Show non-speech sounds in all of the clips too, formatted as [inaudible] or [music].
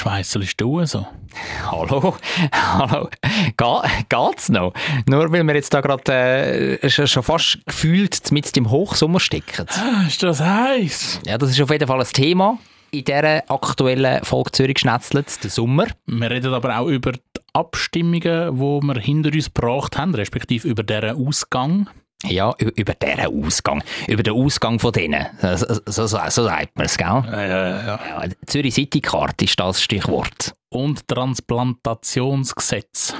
schweisselst du so? [laughs] Hallo, hallo. Ge geht's noch? Nur weil wir jetzt da gerade äh, schon fast gefühlt mit dem Hochsommer stecken. Ah, ist das heiß? Ja, das ist auf jeden Fall ein Thema in dieser aktuellen Folge Zürich schnetzelt, der Sommer. Wir reden aber auch über die Abstimmungen, die wir hinter uns gebracht haben, respektive über deren Ausgang. Ja, über deren Ausgang. Über den Ausgang von denen. So, so, so, so sagt man es, gell? Ja, ja, ja. ja Zürich City Card ist das Stichwort. Und Transplantationsgesetz.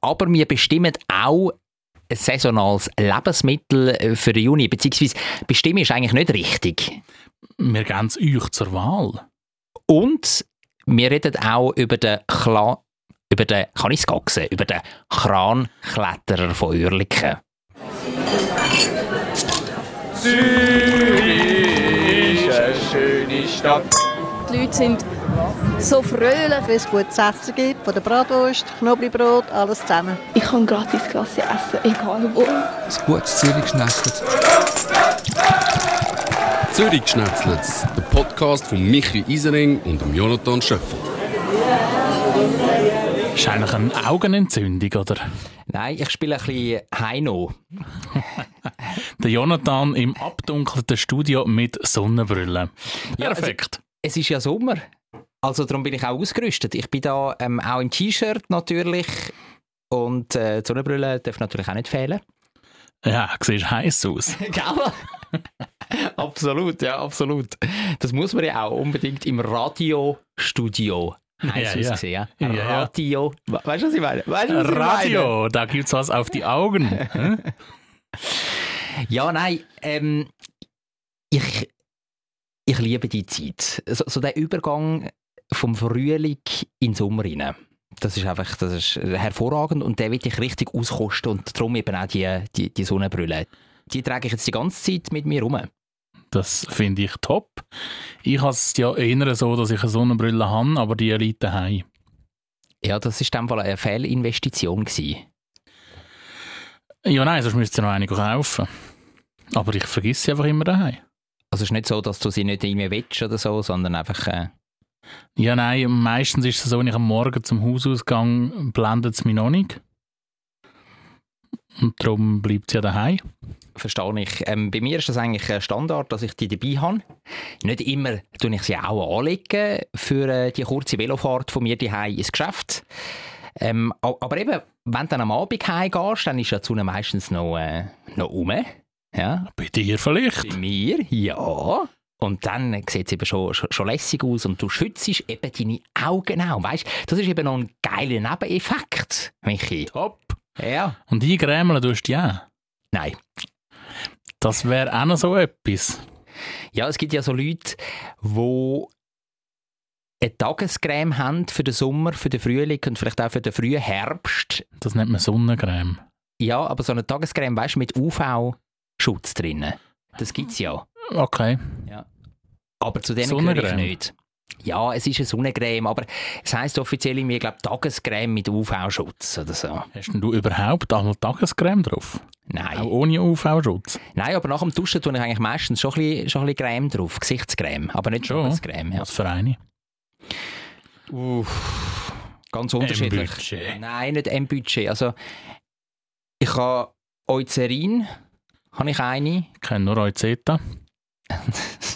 Aber wir bestimmen auch ein saisonales Lebensmittel für den Juni, beziehungsweise bestimmen ist eigentlich nicht richtig. Wir geben es euch zur Wahl. Und wir reden auch über den Kla über den, kann ich es über den Krankletterer von Oerlikon. Zürich ist eine schöne Stadt. Die Leute sind so fröhlich, wenn es gutes Essen gibt, von der Bratwurst, Knoblauchbrot, alles zusammen. Ich kann gratis Klasse essen, egal wo. Ein gutes Zürich schnetzelt. Zürich schnetzelt, der Podcast von Michi Isering und Jonathan Schöffel. Ist eigentlich eine Augenentzündung, oder? Nein, ich spiele ein bisschen Heino. [laughs] Der Jonathan im abdunkelten Studio mit Sonnenbrille. Ja, Perfekt. Also, es ist ja Sommer. Also darum bin ich auch ausgerüstet. Ich bin da ähm, auch im T-Shirt natürlich. Und äh, die Sonnenbrille darf natürlich auch nicht fehlen. Ja, siehst heiß aus. [laughs] Gell? [laughs] absolut, ja, absolut. Das muss man ja auch unbedingt im Radiostudio heiß ja, aussehen. Ja. Radio. Weißt du, was ich meine? Weißt du, was Radio, meine? da gibt es was auf die Augen. [laughs] ja, nein, ähm, ich, ich liebe die Zeit. So, so der Übergang vom Frühling in den Sommer rein. Das ist einfach das ist hervorragend und der will ich richtig auskosten und darum eben auch die, die, die Sonnenbrille. Die trage ich jetzt die ganze Zeit mit mir rum. Das finde ich top. Ich habe es ja eher so, dass ich eine Sonnenbrille habe, aber die liegt daheim. Ja, das war Fall eine Fehlinvestition. Gewesen. Ja, nein, sonst müsste ich noch eine kaufen. Aber ich vergesse sie einfach immer daheim. Also es ist nicht so, dass du sie nicht irgendwie willst oder so, sondern einfach... Äh ja, nein, meistens ist es so, wenn ich am Morgen zum Hausausgang blendet es mich noch nicht. Und darum bleibt sie ja daheim. Verstehe ich. Ähm, bei mir ist das eigentlich ein Standard, dass ich die dabei habe. Nicht immer tue ich sie auch anlegen für äh, die kurze Velofahrt von mir daheim ins Geschäft. Ähm, aber eben, wenn du dann am Abend heimgehst, dann ist ja zu meistens noch, äh, noch um. Ja. Bei dir vielleicht? Bei mir, ja. Und dann sieht es eben schon, schon, schon, lässig aus und du schützt eben deine Augen auch. Weißt, das ist eben noch ein geiler Nebeneffekt, Michi. Top. Ja. Und eingrämeln tust du ja? Nein. Das wäre auch noch so etwas. Ja, es gibt ja so Leute, die eine Tagescreme haben für den Sommer, für den Frühling und vielleicht auch für den frühen Herbst. Das nennt man Sonnencreme. Ja, aber so eine Tagescreme, weißt du, mit UV-Schutz drin. Das gibt es ja. Okay. Ja. Aber zu denen gehöre ich nicht. Ja, es ist eine Sonnencreme, aber es heisst offiziell irgendwie, ich glaube, Tagescreme mit UV-Schutz oder so. Hast denn du überhaupt einmal Tagescreme drauf? Nein. Auch ohne UV-Schutz? Nein, aber nach dem Duschen tue ich eigentlich meistens schon ein bisschen, schon ein bisschen Creme drauf, Gesichtscreme, aber nicht schon Tagescreme. Ja. Was für eine? Uff, ganz unterschiedlich. Budget. Nein, nicht ein Budget. Also, ich habe Eucerin, habe ich eine. Ich kenne nur Euceta. [laughs]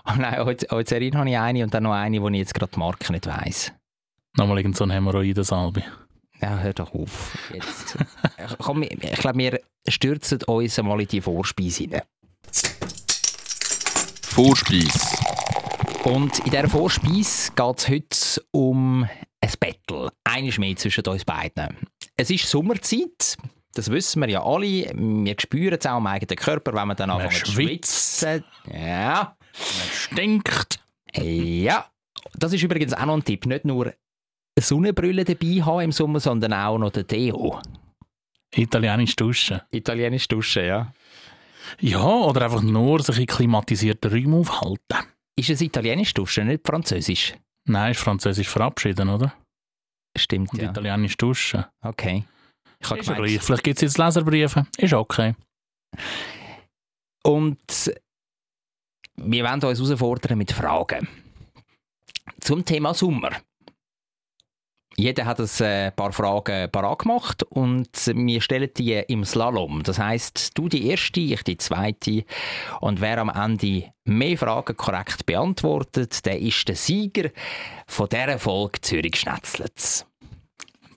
[laughs] oh nein, Eucerin habe ich eine und dann noch eine, wo ich jetzt gerade die Marke nicht weiss. Nochmal irgend so ein Hämorrhoidensalbe. Ja, hör doch auf. Jetzt. [laughs] Komm, ich glaube, wir stürzen uns einmal in die Vorspeise rein. Vorspeise. Und in dieser Vorspeise geht es heute um ein Battle. Eine mehr zwischen uns beiden. Es ist Sommerzeit. Das wissen wir ja alle. Wir spüren es auch am eigenen Körper, wenn wir dann anfangen zu schwitzen. Ja. Stinkt. Ja. Das ist übrigens auch noch ein Tipp. Nicht nur Sonnenbrille dabei haben im Sommer, sondern auch noch den Deo. Italienisch duschen. Italienisch duschen, ja. Ja, oder einfach nur sich in klimatisierten Räumen aufhalten. Ist es Italienisch duschen, nicht Französisch? Nein, ist Französisch verabschieden, oder? Stimmt, Und ja. Italienisch duschen. Okay. Ich ist gleich. Vielleicht gibt es jetzt Leserbriefe. Ist okay. Und wir wollen uns herausfordern mit Fragen. Zum Thema Sommer. Jeder hat ein äh, paar Fragen parat gemacht und wir stellen die im Slalom. Das heißt, du die erste, ich die zweite. Und wer am Ende mehr Fragen korrekt beantwortet, der ist der Sieger von dieser Folge Zürich Schnetzlitz.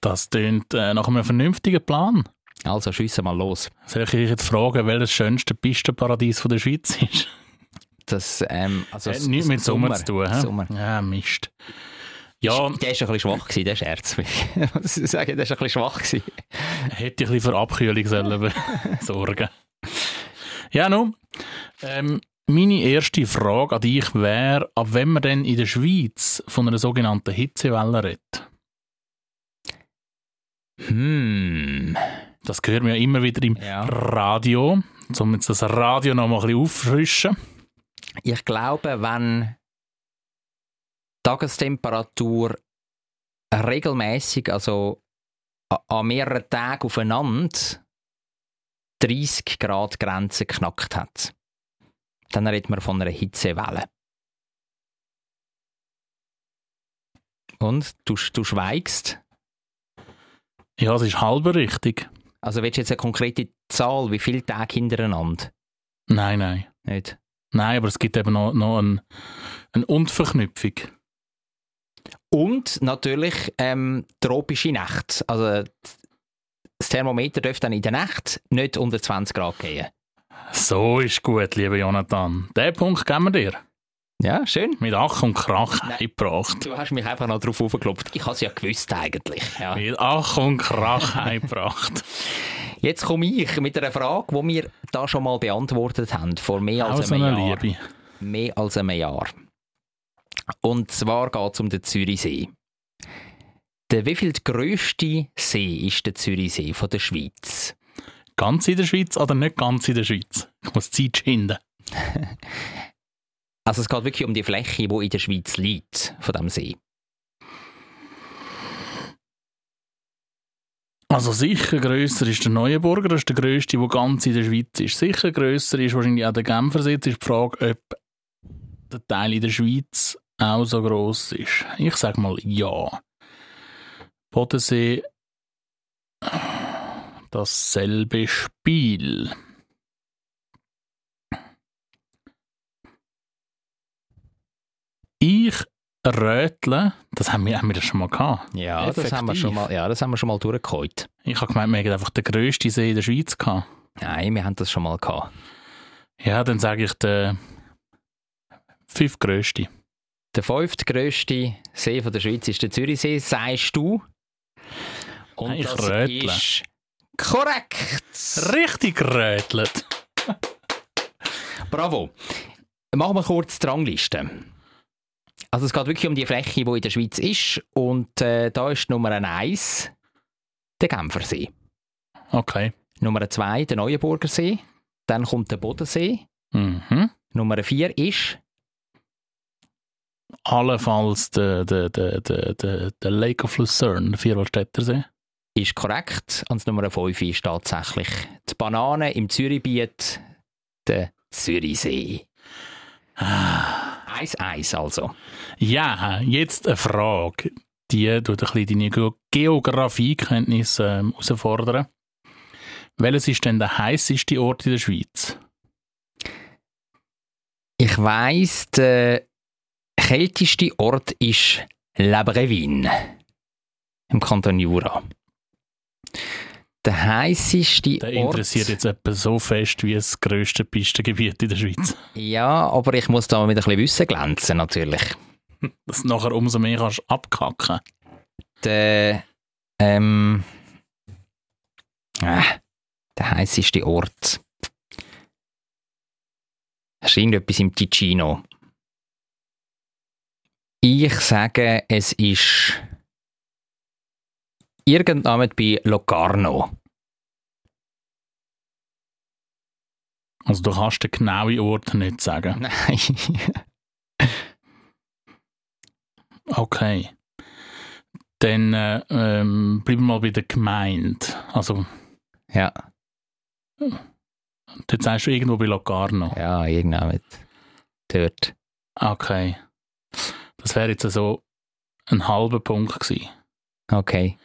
Das klingt äh, nach einem vernünftigen Plan. Also schiessen mal los. Soll ich euch jetzt fragen, welches schönste Pistenparadies der Schweiz ist? Das, ähm, also Hat nichts mit Sommer, zu tun. hä? Sommer. Ja, Mist. Ja, Der ist ein bisschen schwach gewesen, der Scherz. Ich [laughs] muss sagen, der ist ein bisschen schwach gewesen. hätte ich ein bisschen für Abkühlung sollen [laughs] sorgen Ja, nun. Ähm, meine erste Frage an dich wäre, ab wenn man denn in der Schweiz von einer sogenannten Hitzewelle redet. Hm. Das hören wir ja immer wieder im Ja. Radio. Um jetzt das Radio noch mal ein bisschen auffrischen. Ich glaube, wenn Tagestemperatur regelmäßig, also an mehreren Tagen aufeinander 30 Grad Grenze geknackt hat, dann redet man von einer Hitzewelle. Und du, du schweigst. Ja, es ist halber richtig. Also willst du jetzt eine konkrete Zahl, wie viele Tage hintereinander? Nein, nein. Nicht? Nein, aber es gibt eben noch, noch eine, eine Unverknüpfung. Und natürlich ähm, tropische Nacht. Also das Thermometer dürfte dann in der Nacht nicht unter 20 Grad gehen. So ist gut, lieber Jonathan. Den Punkt geben wir dir. Ja, schön. Mit Ach und Krach Nein. eingebracht. Du hast mich einfach noch drauf aufgeklopft. Ich habe es ja gewusst eigentlich. Ja. Mit Ach und Krach [laughs] eingebracht. Jetzt komme ich mit einer Frage, die wir da schon mal beantwortet haben, vor mehr als so einem eine Jahr. Liebe. Mehr als einem Jahr. Und zwar geht es um den Zürichsee. Der wievielte grösste See ist der Zürichsee von der Schweiz? Ganz in der Schweiz oder nicht ganz in der Schweiz? Ich muss Zeit schinden. [laughs] Also es geht wirklich um die Fläche, die in der Schweiz liegt, von dem See. Also sicher grösser ist der Neuenburger, das ist der grösste, der ganz in der Schweiz ist. Sicher grösser ist wahrscheinlich auch der Genfersee. Jetzt ist die Frage, ob der Teil in der Schweiz auch so gross ist. Ich sage mal ja. Bodensee, dasselbe Spiel. Ich rötle, das haben wir, haben wir das schon mal gehabt. Ja, das haben, wir schon mal, ja das haben wir schon mal durchgeholt. Ich habe gemeint, wir hätten einfach den grössten See in der Schweiz gehabt. Nein, wir haben das schon mal gehabt. Ja, dann sage ich den fünftgrösste. Der fünftgrösste See von der Schweiz ist der Zürichsee, sagst du. Und Nein, ich das rötle. ist korrekt. Richtig gerötelt. Bravo. Machen wir kurz die Rangliste. Also es geht wirklich um die Fläche, die in der Schweiz ist. Und äh, da ist Nummer 1 der Genfersee. Okay. Nummer 2 der Neuenburger See. Dann kommt der Bodensee. Mhm. Nummer 4 ist Allenfalls der, der, der, der, der, Lake of Lucerne, der Vierwaldstätter See. ist korrekt. Und das Nummer 5 ist tatsächlich die Banane im Zürichbiet, der Zürichsee. 1-1 also. Ja, jetzt eine Frage. Die tut ein bisschen deine Ge- Geografiekenntnisse ähm, herausfordern. Welches ist denn der heißeste Ort in der Schweiz? Ich weiss, der kälteste Ort ist La Brevine im Kanton Jura. Der heißeste Der Ort... interessiert jetzt etwa so fest wie das grösste Pistengebiet in der Schweiz. Ja, aber ich muss da mit ein bisschen Wissen glänzen, natürlich. Dass du nachher umso mehr kannst abkacken. Der, ähm, äh, der heißeste Ort. Es ist irgendetwas im Ticino. Ich sage, es ist irgendwann bei Locarno. Also du kannst den genauen Ort nicht sagen. [laughs] Nein. Okay. Dann äh, ähm, bleiben wir mal bei der Gemeinde. Also, ja, dort sagst du irgendwo bei Locarno. ja, irgendwann dort. Okay. Das wäre jetzt so ein halber Punkt gewesen. Okay.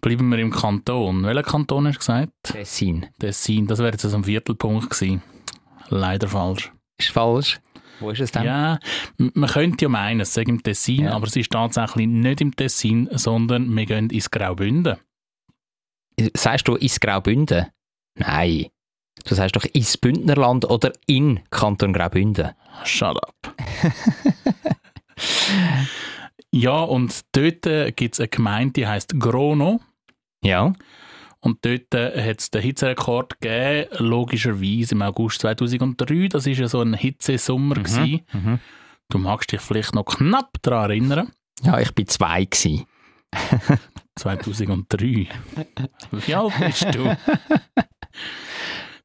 Bleiben wir im Kanton. Welcher Kanton hast du gesagt? Tessin. Tessin. Das wäre jetzt so ein Viertelpunkt gewesen. Leider falsch. Ist falsch. Wo ist es denn? Ja, man könnte ja meinen, es sei im Tessin, Ja. aber es ist tatsächlich nicht im Tessin, sondern wir gehen ins Graubünden. Sagst du ins Graubünden? Nein. Du sagst doch ins Bündnerland oder in Kanton Graubünden. Shut up. [laughs] ja, und dort gibt es eine Gemeinde, die heisst Grono. Ja. Und dort hat es den Hitzerekord gegeben, logischerweise im August 2003. Das war ja so ein Hitzesommer. gewesen. Mhm. Du magst dich vielleicht noch knapp daran erinnern. Ja, ich bin zwei gsi. [laughs] 2003. Wie alt bist du?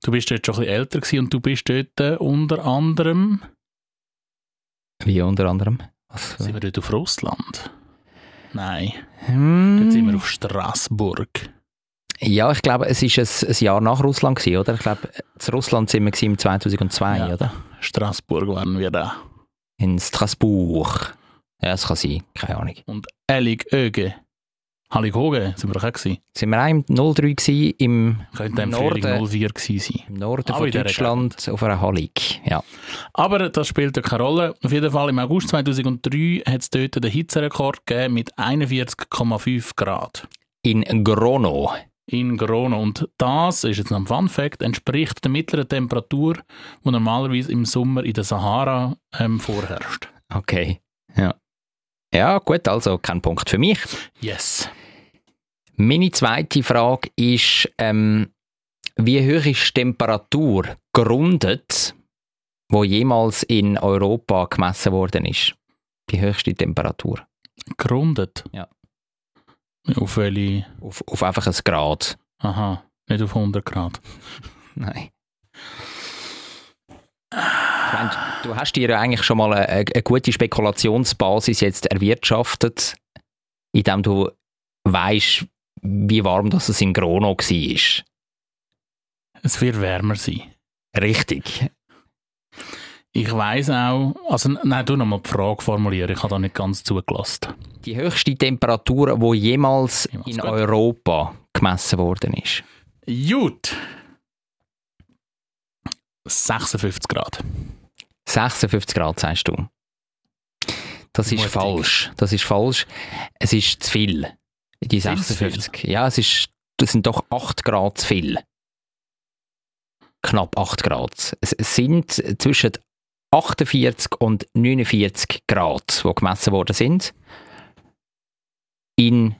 Du bist dort schon ein bisschen älter gewesen und du bist dort äh, unter anderem, Wie unter anderem? Was? sind wir dort auf Russland? Nein, Hm. dort sind wir auf Straßburg. Ja, ich glaube, es war ein, ein Jahr nach Russland, gewesen, oder? Ich glaube, zu Russland sind wir im 2002, Ja. oder? Straßburg waren wir da. In Straßburg. Ja, das kann sein, keine Ahnung. Und Elig Öge. Hallighoge sind wir doch auch gewesen. Sind wir auch im 03 gewesen, im, Könnte im Norden. Frühling 04 gewesen sein. im Norden Aber von Deutschland auf einer Hallig. Ja. Aber das spielt ja keine Rolle. Auf jeden Fall im August 2003 hat es dort den Hitzerekord gegeben mit 41,5 Grad. In Grono. in Grono. Und das ist jetzt noch ein Fun Fact, entspricht der mittleren Temperatur, die normalerweise im Sommer in der Sahara ähm, vorherrscht. Okay. Ja. Ja, gut, also kein Punkt für mich. Yes. Meine zweite Frage ist, ähm, wie hoch ist die Temperatur gerundet, wo jemals in Europa gemessen worden ist? Die höchste Temperatur. Gerundet. Ja. Auf welche? Auf, auf einfach ein Grad. Aha, nicht auf 100 Grad. [laughs] Nein. Meine, du hast dir ja eigentlich schon mal eine, eine gute Spekulationsbasis jetzt erwirtschaftet, indem du weißt, wie warm das es in Grono war. Es wird wärmer sein. Richtig. Ich weiß auch, also nein, du nochmal die Frage formulieren, ich habe da nicht ganz zugelassen. Die höchste Temperatur, die jemals Jemals, in gut. Europa gemessen worden ist. Gut. 56 Grad. 56 Grad, sagst du. Das ist Mutig. falsch. Das ist falsch. Es ist zu viel. Die Viel zu 56. Ja, es ist, das sind doch 8 Grad zu viel. Knapp 8 Grad. Es sind zwischen 48 und 49 Grad, die gemessen worden sind. In,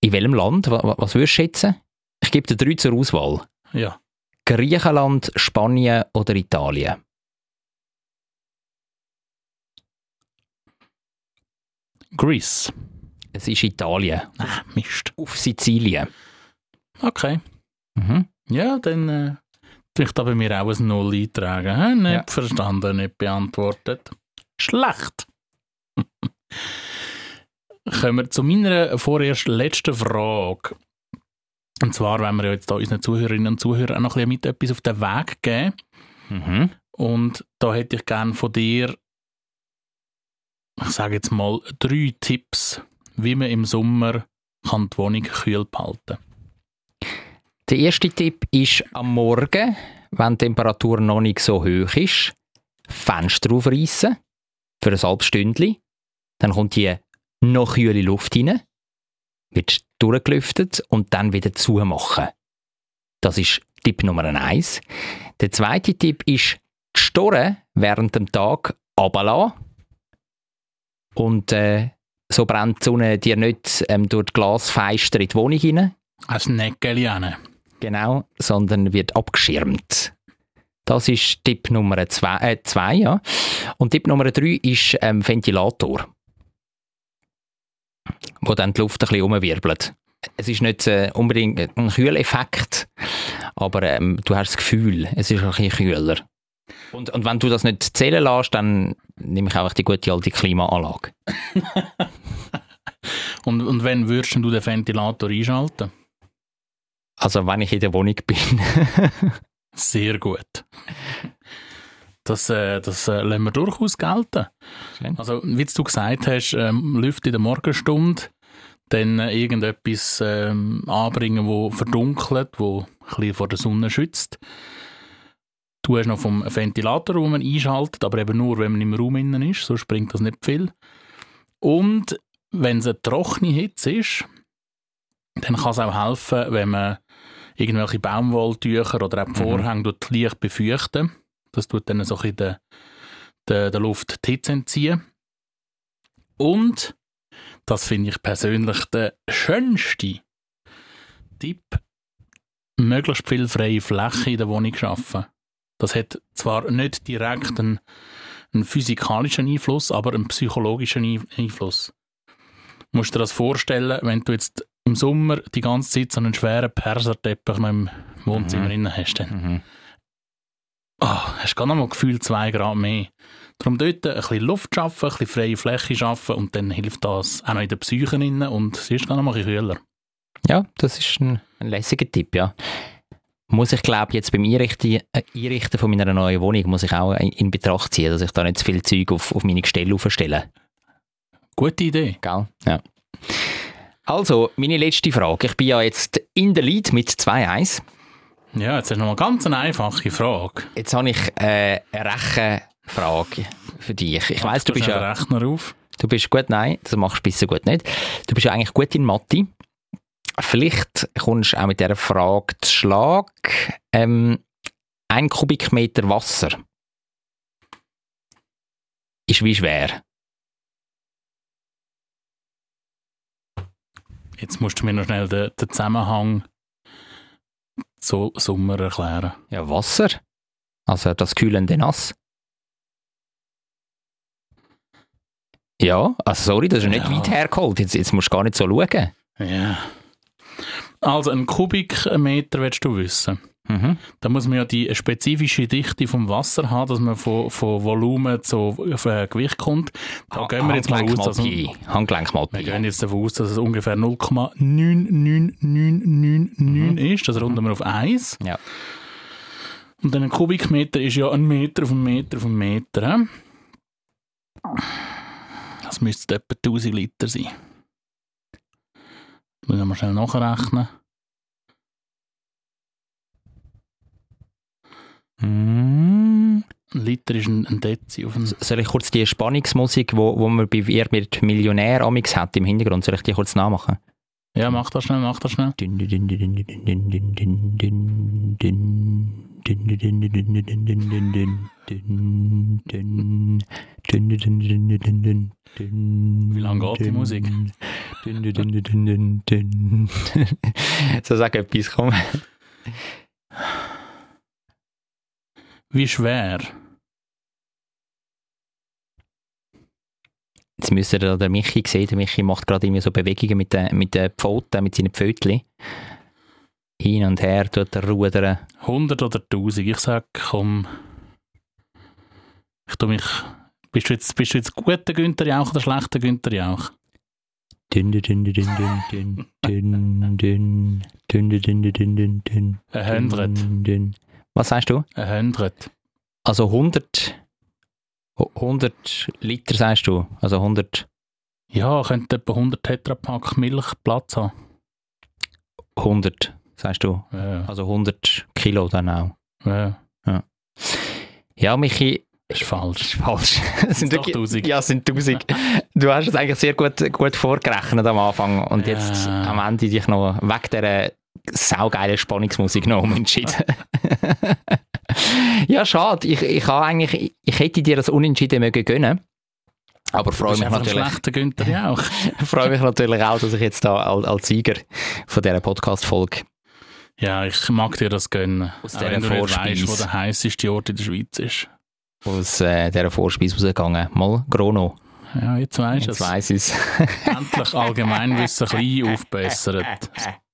in welchem Land? Was, was würdest du schätzen? Ich gebe dir drei zur Auswahl. Ja. Griechenland, Spanien oder Italien? Greece. Es ist Italien. Ah, Mist. Auf Sizilien. Okay. Mhm. Ja, dann äh, tue ich da bei mir auch ein Null eintragen. Hä? Nicht Ja. verstanden, nicht beantwortet. Schlecht. [laughs] Kommen wir zu meiner vorerst letzten Frage. Und zwar, wenn wir ja jetzt da unseren Zuhörerinnen und Zuhörern noch ein bisschen mit etwas auf den Weg geben. Mhm. Und da hätte ich gerne von dir, ich sage jetzt mal, drei Tipps, wie man im Sommer kann die Wohnung kühl behalten Der erste Tipp ist am Morgen, wenn die Temperatur noch nicht so hoch ist, Fenster aufreißen für ein halbes Stündchen. Dann kommt die noch kühle Luft rein, wird durchgelüftet und dann wieder zumachen. Das ist Tipp Nummer eins. Der zweite Tipp ist, die Storen während dem Tag runterlassen. Und äh, so brennt die Sonne dir nicht ähm, durch die Glasfenster in die Wohnung hinein. Ein Näckeli rein. Genau, sondern wird abgeschirmt. Das ist Tipp Nummer zwei, äh, zwei ja. Und Tipp Nummer drei ist ähm, Ventilator, wo dann die Luft ein bisschen umwirbelt. Es ist nicht äh, unbedingt ein Kühleffekt, aber ähm, du hast das Gefühl, es ist ein bisschen kühler. Und, und wenn du das nicht zählen lässt, dann nehme ich auch die gute alte Klimaanlage. [laughs] Und, und wenn würdest du den Ventilator einschalten? Also wenn ich in der Wohnung bin. [laughs] Sehr gut. Das, äh, das äh, lassen wir durchaus gelten. Schön. Also, wie du gesagt hast, ähm, Lüfte in der Morgenstunde, dann äh, irgendetwas ähm, anbringen, wo verdunkelt, wo ein bisschen vor der Sonne schützt. Du hast noch vom Ventilator, den man einschaltet, aber eben nur, wenn man im Raum innen ist, sonst bringt das nicht viel. Und wenn es eine trockene Hitze ist, dann kann es auch helfen, wenn man irgendwelche Baumwolltücher oder auch die Vorhänge mhm. leicht befeuchten. Das tut dann so ein bisschen der, der, der Luft die Hitze entziehen. Und, das finde ich persönlich der schönste Tipp, möglichst viel freie Fläche in der Wohnung schaffen. Das hat zwar nicht direkt einen, einen physikalischen Einfluss, aber einen psychologischen Einfluss. Du musst dir das vorstellen, wenn du jetzt im Sommer die ganze Zeit so einen schweren Perserteppich noch im Wohnzimmer mhm. hast, dann mhm. oh, hast du gar noch mal gefühlt zwei Grad mehr. Darum dort ein bisschen Luft schaffen, ein bisschen freie Fläche schaffen und dann hilft das auch noch in der Psyche und es ist gar noch mal ein kühler. Ja, das ist ein, ein lässiger Tipp, ja. Muss ich glaube jetzt beim Einrichten, äh, Einrichten von meiner neuen Wohnung muss ich auch in, in Betracht ziehen, dass ich da nicht zu viel Zeug auf, auf meine Gestelle aufstelle. Gute Idee. Gell? Ja. Also, meine letzte Frage. Ich bin ja jetzt in der Lead mit 2-1. Ja, jetzt ist noch mal ganz eine einfache Frage. Jetzt habe ich äh, eine Rechenfrage für dich. Ich weiss, du bist ja... Rechner auf. Du bist gut, nein, das machst du bisher gut nicht. Du bist ja eigentlich gut in Mathe. Vielleicht kommst du auch mit dieser Frage zu Schlag. Ähm, ein Kubikmeter Wasser ist wie schwer? Jetzt musst du mir noch schnell den, den Zusammenhang zu Sommer erklären. Ja, Wasser. Also das kühlende Nass. Ja, also sorry, das ist ja. nicht weit hergeholt. Jetzt, jetzt musst du gar nicht so schauen. Ja. Also ein Kubikmeter willst du wissen. Mhm. Da muss man ja die spezifische Dichte vom Wasser haben, dass man von, von Volumen zu äh, Gewicht kommt. Da ha gehen wir jetzt mal aus. Dass wir, wir gehen jetzt davon aus, dass es ungefähr 0,99999 mhm. ist. Das runden wir auf 1. Ja. Und dann ein Kubikmeter ist ja ein Meter auf einen Meter auf einen Meter. Das müsste etwa 1000 Liter sein. Müssen wir schnell nachrechnen. Mm. Ein Liter ist ein, ein Dezi. Auf Soll ich kurz die Spannungsmusik, wo, wo man bei «Wer wird Millionär» amix hat im Hintergrund, soll ich die kurz nachmachen? Ja, mach das schnell, mach das schnell. Wie lange geht die Musik? so sag etwas, komm. Wie schwer? Jetzt müsst ihr den Michi sehen. Der Michi macht gerade immer so Bewegungen mit den, mit den Pfoten, mit seinen Pfötchen. Hin und her tut er rudern. 100 oder 1000? Ich sag, komm. Ich tu mich. Bist du jetzt, bist du jetzt guter Günther Jauch oder schlechter Günther Jauch? Dünn, dünn, dünn, dünn, dünn, dünn, dünn, dünn, dünn, dünn, dünn, dünn, 100. Was sagst du? 100. Also 100, 100 Liter sagst du? Also 100... Ja, könnte etwa 100 Tetrapack Milch Platz haben. 100, sagst du? Ja. Also 100 Kilo dann auch. Ja. Ja, ja Michi... Ist falsch. Ist falsch. das [laughs] sind doch 1000. Ja, es sind 1000. [laughs] du hast es eigentlich sehr gut, gut vorgerechnet am Anfang und ja. jetzt am Ende dich noch weg dieser saugeile Spannungsmusik noch umentschieden. [laughs] ja, schade. Ich, ich, eigentlich, ich hätte dir das Unentschieden mögen gönnen. Aber freue mich natürlich. Günther ja auch. [laughs] freue mich natürlich auch, dass ich jetzt da als, als Sieger von dieser Podcast-Folge. Ja, ich mag dir das gönnen. Aus dieser Vorspeise. wo der heißeste Ort in der Schweiz ist. Aus äh, dieser Vorspeise rausgegangen. Mal Grono. Ja, jetzt weißt du es. Jetzt weiss es. [laughs] Endlich Allgemeinwissen ein bisschen aufbessert.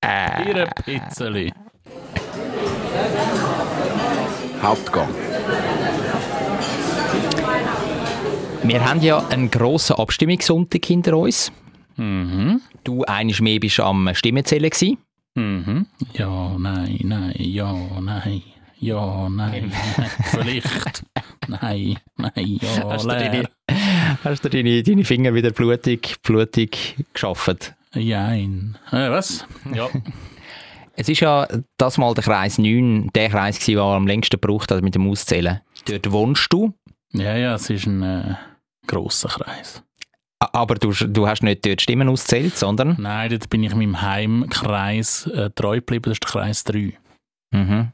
[laughs] Ihre Pizzeli. Hauptgang. Wir haben ja einen grossen Abstimmungssonntag hinter uns. Mhm. Du einisch mehr bist am Stimmenzählen. Mhm. Ja, nein, nein, ja, nein. Ja, nein. Vielleicht. nein, nein, ja, Hast du leer. deine, hast du deine, deine Finger wieder blutig, blutig geschafft? Jein. Äh, was? [laughs] Ja. Es ist ja das mal der Kreis 9, der Kreis gewesen, der am längsten gebraucht hat mit dem Auszählen. Dort wohnst du, ja, ja, es ist ein äh, grosser Kreis. aber du, du hast nicht dort Stimmen ausgezählt, sondern... Nein, dort bin ich meinem Heimkreis äh, treu geblieben, das ist der Kreis 3. Mhm.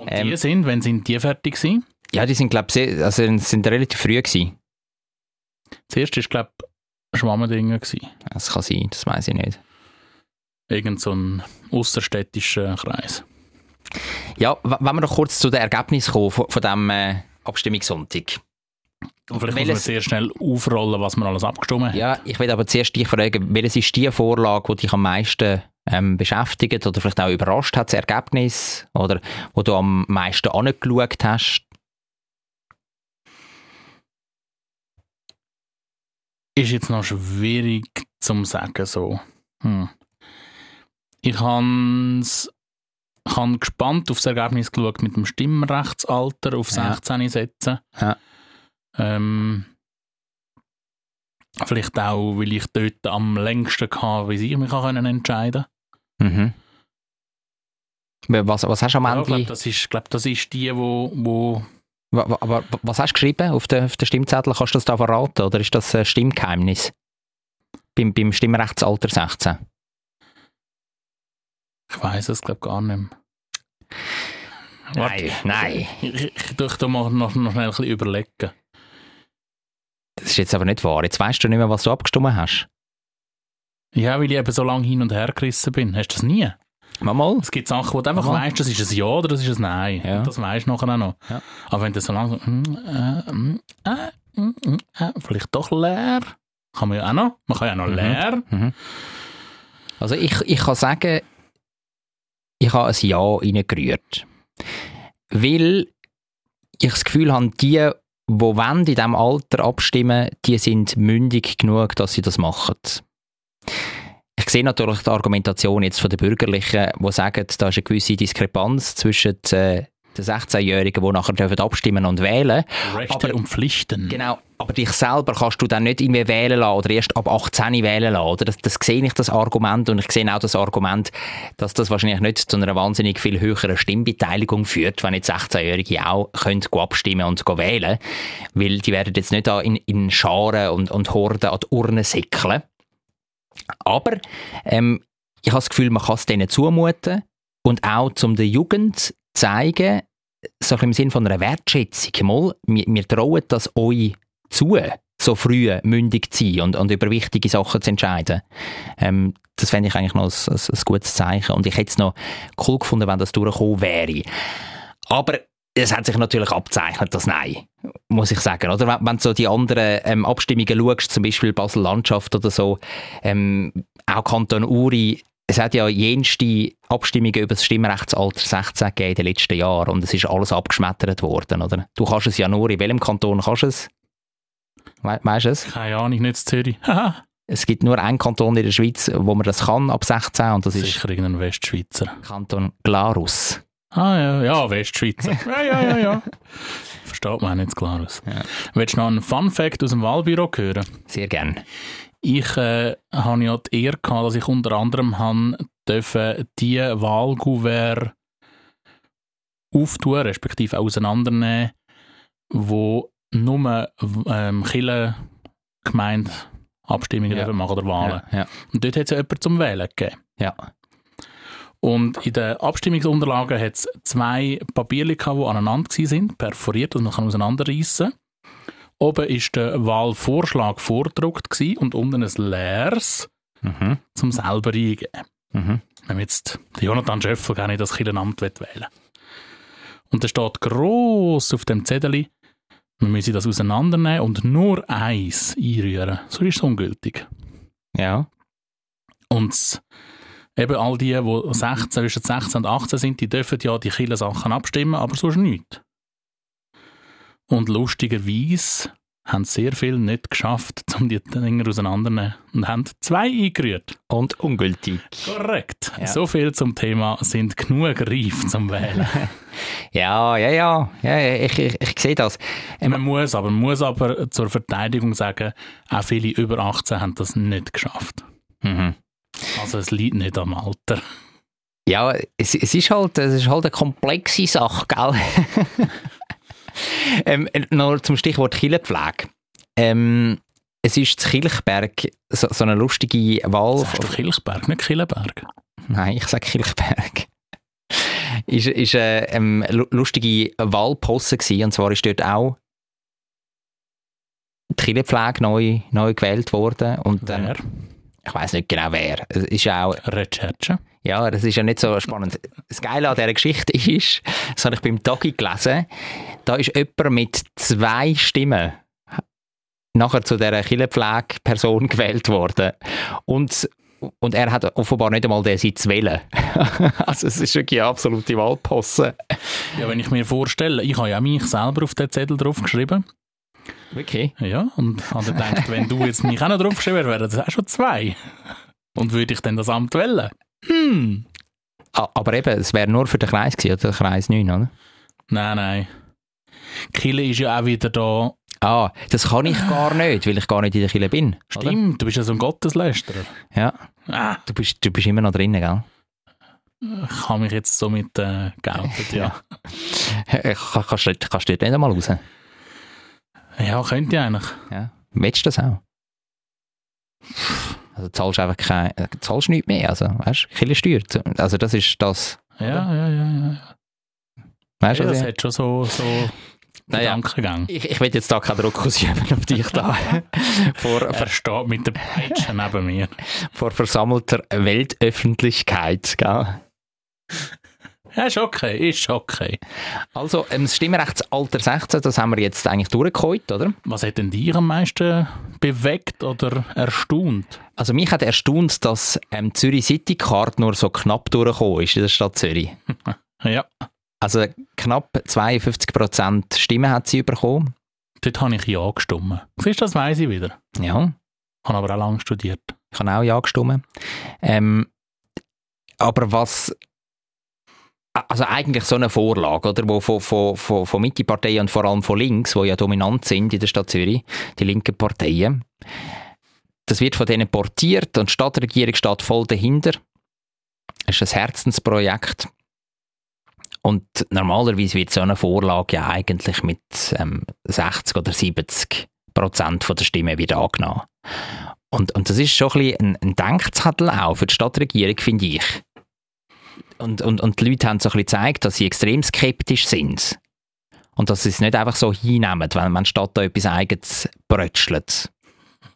Und Ähm. die sind, wenn sind die fertig sind? Ja, die sind, glaube ich, also sind relativ früh gewesen. Zuerst war, glaube ich, Schwammendingen. gewesen. Das kann sein, das weiß ich nicht. Irgend so ein ausserstädtischer Kreis. Ja, wenn wir noch kurz zu den Ergebnissen kommen von, von diesem äh, Abstimmungssonntag. Und vielleicht muss man Welches- sehr schnell aufrollen, was man alles abgestimmt hat. Ja, ich will aber zuerst dich fragen, welches ist die Vorlage, die dich am meisten ähm, beschäftigt oder vielleicht auch überrascht hat, das Ergebnis? Oder wo du am meisten angeschaut hast? Ist jetzt noch schwierig zu sagen. So. Hm. Ich habe han gespannt auf das Ergebnis geschaut mit dem Stimmrechtsalter auf Ja. 16 setzen. Ja. Ähm, vielleicht auch, weil ich dort am längsten hatte, wie ich mich können entscheiden Mhm. Was, was hast du am Ja, ich glaube, Ende? das ist, glaub, das ist die, wo, wo aber was hast du geschrieben auf den, auf den Stimmzettel? Kannst du das da verraten oder ist das ein Stimmgeheimnis? Beim, beim Stimmrechtsalter 16? Ich weiß es glaube gar nicht mehr. Warte, nein. Ich, ich, da mal noch, noch schnell ein bisschen überlegen. Das ist jetzt aber nicht wahr. Jetzt weißt du nicht mehr, was du abgestimmt hast. Ja, weil ich eben so lange hin und her gerissen bin. Hast du das nie? Mal mal. Es gibt Sachen, wo du einfach Aha. weißt, das ist ein Ja oder das ist ein Nein. Ja. Das weißt du nachher auch noch. Ja. Aber wenn du so lange so, mm, äh, mm, äh, vielleicht doch leer, kann man ja auch noch. Man kann ja auch noch Mhm. leer. Also ich, ich kann sagen, ich habe ein Ja reingerührt. Weil ich das Gefühl habe, die, die in diesem Alter abstimmen, die sind mündig genug, dass sie das machen. Ich sehe natürlich die Argumentation jetzt von den Bürgerlichen, die sagen, da ist eine gewisse Diskrepanz zwischen äh, den 16-Jährigen, die nachher dürfen abstimmen und wählen Rechte Aber- und Pflichten. Genau, aber dich selber kannst du dann nicht irgendwie wählen lassen oder erst ab 18 wählen lassen. Oder? Das, das sehe ich, das Argument. Und ich sehe auch das Argument, dass das wahrscheinlich nicht zu einer wahnsinnig viel höheren Stimmbeteiligung führt, wenn jetzt 16-Jährige auch können abstimmen und wählen Weil die werden jetzt nicht da in, in Scharen und, und Horden an die Urne säckeln. Aber ähm, ich habe das Gefühl, man kann es denen zumuten und auch zum der Jugend zeigen, so im Sinne von einer Wertschätzung. Mal, wir, wir trauen das euch zu, so früh mündig zu sein und, und über wichtige Sachen zu entscheiden. Ähm, das fände ich eigentlich noch ein, ein, ein gutes Zeichen. Und ich hätte es noch cool gefunden, wenn das durchgekommen wäre. Aber es hat sich natürlich abzeichnet, das Nein, muss ich sagen. Oder wenn, wenn du so die anderen ähm, Abstimmungen schaust, zum Beispiel Basel-Landschaft oder so, ähm, auch Kanton Uri, es hat ja jenste Abstimmungen über das Stimmrechtsalter 16 gegeben in den letzten Jahren und es ist alles abgeschmettert worden, oder? Du kannst es ja nur, in welchem Kanton kannst du es? We weißt du es? Keine Ahnung, nicht Zürich. [laughs] Es gibt nur einen Kanton in der Schweiz, wo man das kann, ab 16 und das ist Sicher irgendein Westschweizer. Kanton Glarus. Ah ja, ja, Westschweizer. [laughs] ja, ja, ja, ja. Versteht man jetzt klar aus. Ja. Willst du noch einen Fun-Fact aus dem Wahlbüro hören? Sehr gern. Ich äh, habe ja die Ehre gehabt, dass ich unter anderem dürfen die Wahlgouverne auftun, respektive auseinandernehmen, wo nur ähm, Kirchen, Gemeinde Abstimmungen Ja. machen oder Wahlen. Ja, ja. Und dort hat es ja jemanden zum Wählen gegeben. ja. Und in den Abstimmungsunterlagen hat es zwei Papiere die aneinander sind, perforiert, dass man kann auseinanderreißen. Oben war der Wahlvorschlag vordruckt und unten ein leeres Mhm. zum selber eingeben. Mhm. Wenn jetzt Jonathan Schöffel gerne in das Kirchenamt wählen will. Und da steht gross auf dem Zettel, man müsse das auseinandernehmen und nur eins einrühren. So ist es ungültig. Ja. Und eben all die, die 16, zwischen 16 und 18 sind, die dürfen ja die Kirchensachen abstimmen, aber sonst nicht. Und lustigerweise haben sehr viel nicht geschafft, um die Dinger auseinanderzunehmen und haben zwei eingerührt. Und ungültig. Korrekt. Ja. So viel zum Thema sind genug reif zum Wählen. [laughs] Ja, ja, ja. ja ich, ich, ich sehe das. Ähm, man muss aber, man muss aber zur Verteidigung sagen, auch viele über 18 haben das nicht geschafft. mhm. Also es liegt nicht am Alter. Ja, es, es, ist halt, es ist halt eine komplexe Sache, gell? [laughs] ähm, noch zum Stichwort Killenpflege. Ähm, es ist zu Kilchberg so, so eine lustige Wahl. Sagst du Kilchberg, nicht Killenberg? Nein, ich sage Kilchberg. ist ist eine ähm, lu- lustige Wahlposse gewesen, und zwar ist dort auch die Killenpflege neu, neu gewählt worden. Und Wer? ich weiß nicht genau wer. Es ist auch Recherche. Ja, das ist ja nicht so spannend. Das Geile an dieser Geschichte ist, das habe ich beim Tagi gelesen, da ist jemand mit zwei Stimmen nachher zu dieser Killenpflegeperson gewählt worden. Und, und er hat offenbar nicht einmal den Sitz wählen. [laughs] also es ist wirklich eine absolute Wahlposse. Ja, wenn ich mir vorstelle, ich habe ja mich selber auf den Zettel draufgeschrieben. Wirklich? Ja, und habe gedacht, wenn du jetzt mich auch noch draufgeschrieben hättest, wären das auch schon zwei. Und würde ich dann das Amt wählen? Hm. Aber eben, es wäre nur für den Kreis gewesen, oder? Der Kreis 9, oder? Nein, nein. Kille ist ja auch wieder da. Ah, das kann ich gar nicht, weil ich gar nicht in der Kille bin. Oder? Stimmt, du bist ja so ein Gotteslästerer. Ja, Ah, du bist, du bist immer noch drinnen, gell? ich habe mich jetzt so mit äh, geoutet, ja. [laughs] Kann- Kannst du kannst du dort nicht einmal raus? Ja, könnte ich eigentlich. Ja. Willst du das auch? Also zahlst einfach kein, äh, zahlst nichts mehr, also, weißt du, Kirchensteuer. Also das ist das, Ja, ja, ja, ja. weißt ja du, das also, hat schon so, so [laughs] Naja. Gedankengang. ich, ich will jetzt da keinen Druck ausüben [laughs] auf dich da, [laughs] vor, Er steht mit der Peitsche neben mir. vor versammelter Weltöffentlichkeit, gell? Ja, ist okay, ist okay. Also, ähm, das Stimmrechtsalter 16, das haben wir jetzt eigentlich durchgeholt, oder? Was hat denn dich am meisten bewegt oder erstaunt? Also mich hat erstaunt, dass ähm, Zürich City Card nur so knapp durchgekommen ist in der Stadt Zürich. [laughs] Ja, Also knapp 52% Stimmen hat sie bekommen. dort habe ich ja gestimmt. Siehst du, das weiss ich wieder. Ja, Habe aber auch lange studiert. ich habe auch ja gestimmt. Ähm, aber was also eigentlich so eine Vorlage, oder, wo von, von, von, von Mitte-Parteien und vor allem von links, wo ja dominant sind in der Stadt Zürich, die linken Parteien, das wird von denen portiert und die Stadtregierung steht voll dahinter. Es ist ein Herzensprojekt. Und normalerweise wird so eine Vorlage ja eigentlich mit ähm, 60 oder 70 Prozent der Stimmen wieder angenommen. Und, und das ist schon ein, bisschen ein Denkzettel auch für die Stadtregierung, finde ich. Und, und, und die Leute haben so ein bisschen gezeigt, dass sie extrem skeptisch sind. Und dass sie es nicht einfach so hinnehmen, wenn man statt da etwas Eigenes brötschelt.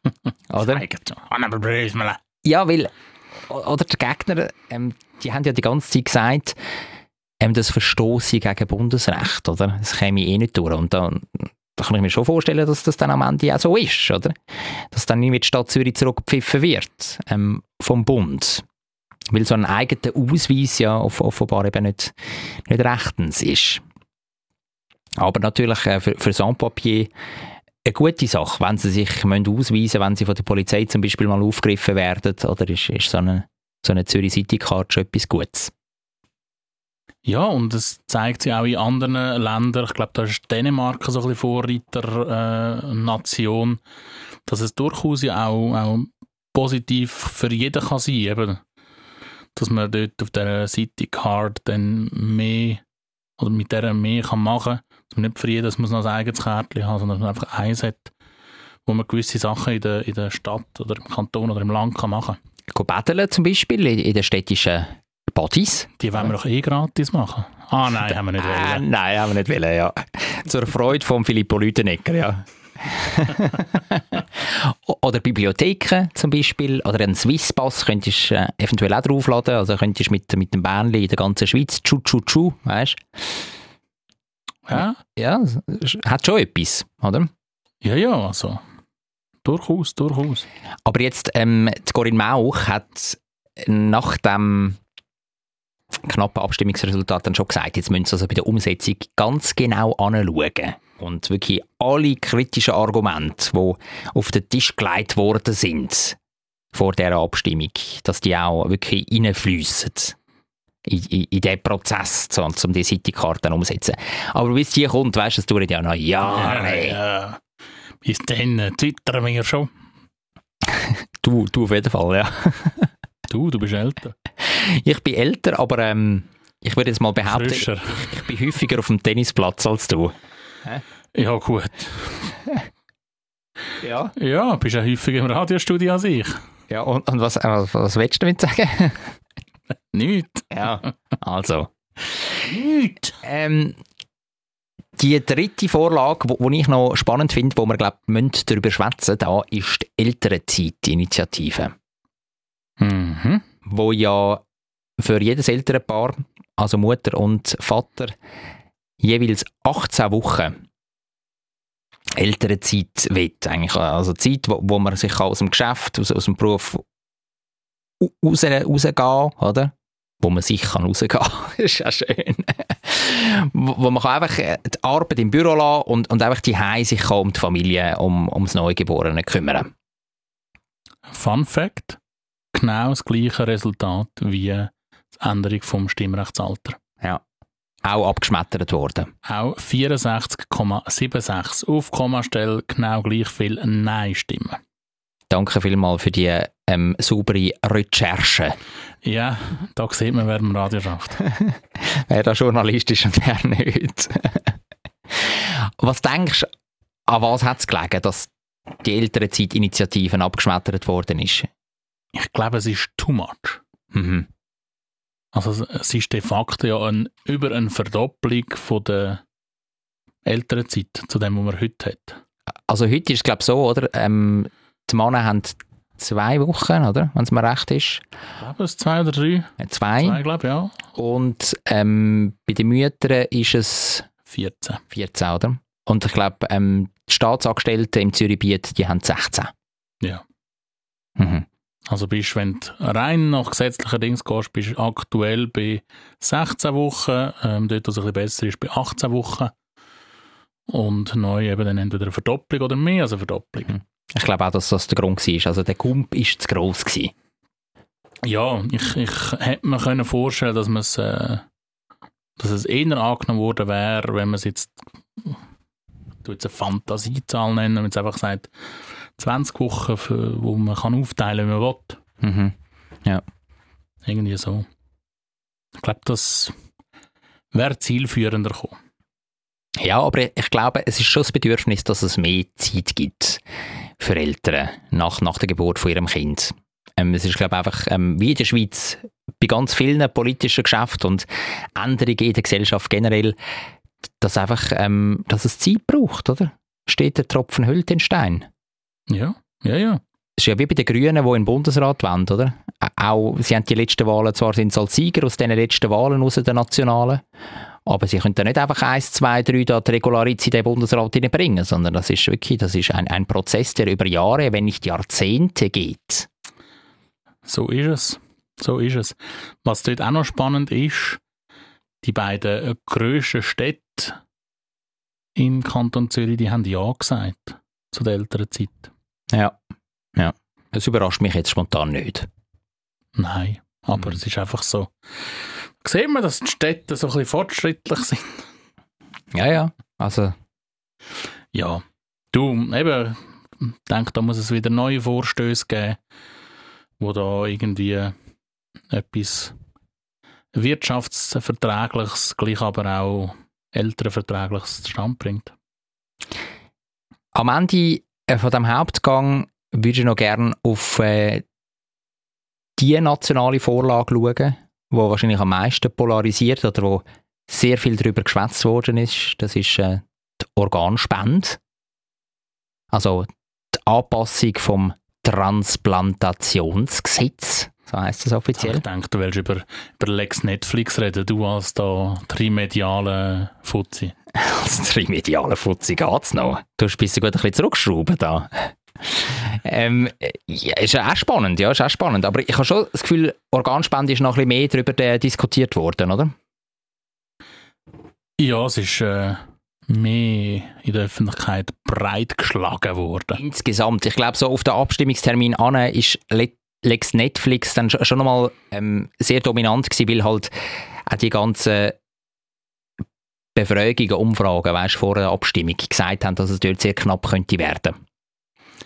[laughs] Oder? Ja, weil, oder der Gegner, ähm, die haben ja die ganze Zeit gesagt, ähm, das verstoße gegen Bundesrecht, oder? Das käme eh nicht durch. Und dann, da kann ich mir schon vorstellen, dass das dann am Ende auch so ist, oder? Dass dann nicht mit die Stadt Zürich zurückgepfiffen wird ähm, vom Bund. Weil so ein eigener Ausweis ja off offenbar eben nicht, nicht rechtens ist. Aber natürlich äh, für, für Sans-Papier eine gute Sache, wenn sie sich ausweisen müssen, wenn sie von der Polizei zum Beispiel mal aufgegriffen werden, oder ist, ist so eine, so eine Zürich City Card schon etwas Gutes? Ja, und es zeigt sich auch in anderen Ländern, ich glaube, da ist Dänemark so ein bisschen Vorreiter äh, dass es durchaus ja auch, auch positiv für jeden kann sein, eben, dass man dort auf der City Card dann mehr oder mit der mehr kann machen, dass man nicht für jeden dass man noch ein eigenes Kärtchen hat, sondern dass man einfach eins hat, wo man gewisse Sachen in der, in der Stadt oder im Kanton oder im Land kann machen. Go Badeln zum Beispiel in, den städtischen Badis. Die wollen wir doch eh gratis machen. Ah nein, haben wir nicht Ah, wollen. nein, haben wir nicht wollen, ja. Zur Freude von Filippo Lüdenegger, ja. [laughs] oder Bibliotheken zum Beispiel, oder einen Swisspass könntest du äh, eventuell auch draufladen, also könntest mit, mit dem Bähnchen in der ganzen Schweiz, tschu tschu tschu, weißt Ja? Ja, hat schon etwas, oder? Ja, ja, also. Durchaus, durchaus. Aber jetzt, ähm, die Corinne Mauch hat nach dem knappen Abstimmungsresultat dann schon gesagt, jetzt müssen sie also bei der Umsetzung ganz genau anschauen. Und wirklich alle kritischen Argumente, die auf den Tisch gelegt worden sind vor dieser Abstimmung, dass die auch wirklich reinfliessen in, in, in diesen Prozess, so, um die City-Karten umzusetzen. Aber bis die kommt, weißt du, es dauert ja noch Jahre. Ja, ja. Bis dann äh, twittern wir schon. [laughs] Du, du auf jeden Fall, ja. [laughs] Du, du bist älter. Ich bin älter, aber ähm, ich würde jetzt mal behaupten, ich, Frischer. ich bin häufiger auf dem Tennisplatz als du. Ja, gut. [laughs] Ja. Ja, bist ja häufiger im Radiostudio als ich. Ja, und, und was, äh, was, was willst du damit sagen? [laughs] Nicht. ja, also. Nicht. Ähm, die dritte Vorlage, die ich noch spannend finde, wo wir glaub, müssen darüber schwätzen da ist die Elternzeit-Initiative, Mhm. wo ja für jedes Elternpaar, also Mutter und Vater, jeweils 18 Wochen Elternzeit will. Eigentlich. Also Zeit, wo, wo man sich aus dem Geschäft, aus, aus dem Beruf raus, rausgehen oder? Wo man sich kann rausgehen kann. [laughs] das ist ja schön. wo, man kann einfach äh, die Arbeit im Büro lassen und, und einfach die sich kann um die Familie, um, ums Neugeborene kümmern. Fun Fact: Genau das gleiche Resultat wie die Änderung vom Stimmrechtsalter. Auch abgeschmettert worden. Auch 64,76 auf Kommastelle genau gleich viel Nein-Stimmen. Danke vielmals für die ähm, saubere Recherche. Ja, da sieht man, wer im Radio schafft. [laughs] Wer da Journalist ist und wer nicht. was denkst du, an was hat es gelegen, dass die Elternzeitinitiativen abgeschmettert worden ist? Ich glaube, es ist too much. Mhm. Also es ist de facto ja ein, über eine Verdopplung von der Elternzeit zu dem, was man heute hat. Also heute ist es glaube ich so, oder? Ähm, die Männer haben zwei Wochen, oder? Wenn es mir recht ist. Ich glaube, es zwei oder drei. Äh, Zwei. Zwei, glaube ich, ja. Und ähm, bei den Müttern ist es 14. 14, oder? Und ich glaube, ähm, die Staatsangestellten im Zürichbiet, die haben 16. Ja. Mhm. Also bist, wenn du rein nach gesetzlichen Dings gehst, bist du aktuell bei 16 Wochen. Ähm, dort, wo es ein bisschen besser ist, bei 18 Wochen. Und neu eben dann entweder eine Verdopplung oder mehr als eine Verdopplung. Mhm. Ich glaube auch, dass das der Grund war. Also der Kump war zu gross. Gewesen. Ja, ich, ich hätte mir können vorstellen, dass man es, äh, dass es eher angenommen worden wäre, wenn man es jetzt, du jetzt eine Fantasiezahl nennen, wenn man jetzt einfach sagt, 20 Wochen, für, wo man kann aufteilen, wie man will. Mhm. Irgendwie so. Ich glaube, das wäre zielführender gekommen. Ja, aber ich glaube, es ist schon das Bedürfnis, dass es mehr Zeit gibt für Eltern nach, nach der Geburt von ihrem Kind. Ähm, es ist, glaube ich, einfach, ähm, wie in der Schweiz, bei ganz vielen politischen Geschäften und Änderungen in der Gesellschaft generell, dass einfach, ähm, dass es Zeit braucht, oder? Steht der Tropfen hüllt den Stein. Ja, ja, ja. Es ist ja wie bei den Grünen, die in den Bundesrat wollen, oder? Auch, sie haben die letzten Wahlen, zwar sind sie als Sieger aus diesen letzten Wahlen aus den Nationalen, aber sie können da nicht einfach eins, zwei, drei da die Regularität in den Bundesrat hineinbringen, sondern das ist wirklich, das ist ein, ein Prozess, der über Jahre, wenn nicht Jahrzehnte geht. So ist es. So ist es. Was dort auch noch spannend ist, die beiden grössten Städte im Kanton Zürich, die haben Ja gesagt zu der älteren Zeit. Ja, ja. Das überrascht mich jetzt spontan nicht. Nein, aber Mhm. es ist einfach so. Sieht man, dass die Städte so ein bisschen fortschrittlich sind? Ja, ja. Also, Ja. Du, eben, ich denke, da muss es wieder neue Vorstöße geben, wo da irgendwie etwas Wirtschaftsverträgliches, gleich aber auch Elternverträgliches zustande bringt. am Ende von dem Hauptgang würde ich noch gerne auf äh, die nationale Vorlage schauen, die wahrscheinlich am meisten polarisiert oder wo sehr viel darüber geschwätzt worden ist. Das ist äh, die Organspende. Also die Anpassung vom Transplantationsgesetz, so heißt es Ich offiziell. denke, du willst über, über Lex Netflix reden, du als da trimediale Fuzzi. [laughs] Als trimediale Fuzzi geht's noch. Du hast bis gut ein bisschen zurückschrauben da. ähm, ja, ist ja auch spannend, ja, ist auch spannend. Aber ich habe schon das Gefühl, Organspende ist noch ein bisschen mehr darüber äh, diskutiert worden, oder? Ja, es ist äh, mehr in der Öffentlichkeit breit geschlagen worden. Insgesamt, ich glaube, so auf den Abstimmungstermin an ist Lex Netflix dann schon nochmal ähm, sehr dominant gewesen, weil halt auch die ganzen Befragungen, Umfragen, weißt, vor der Abstimmung gesagt haben, dass es dort sehr knapp könnte werden.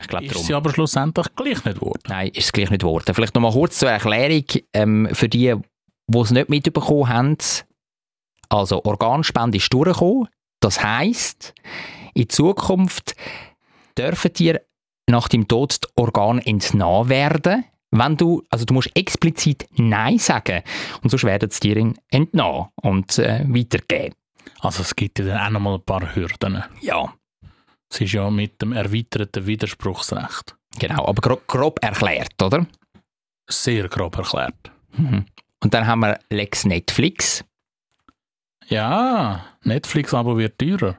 Ich glaube, Ist darum. sie aber schlussendlich gleich nicht geworden. Nein, ist es gleich nicht geworden. Vielleicht noch mal kurz zur Erklärung ähm, für die, die es nicht mitbekommen haben. Also Organspende ist durchgekommen. Das heisst, in Zukunft dürfen dir nach dem Tod die Organe entnommen werden, wenn du, also du musst explizit Nein sagen und sonst werden sie dir entnommen und äh, weitergeben. Also es gibt ja dann auch noch mal ein paar Hürden. Ja, Es ist ja mit dem erweiterten Widerspruchsrecht genau, aber gro grob erklärt, oder? sehr grob erklärt. Mhm. Und dann haben wir Lex Netflix. Ja, Netflix-Abo wird teurer.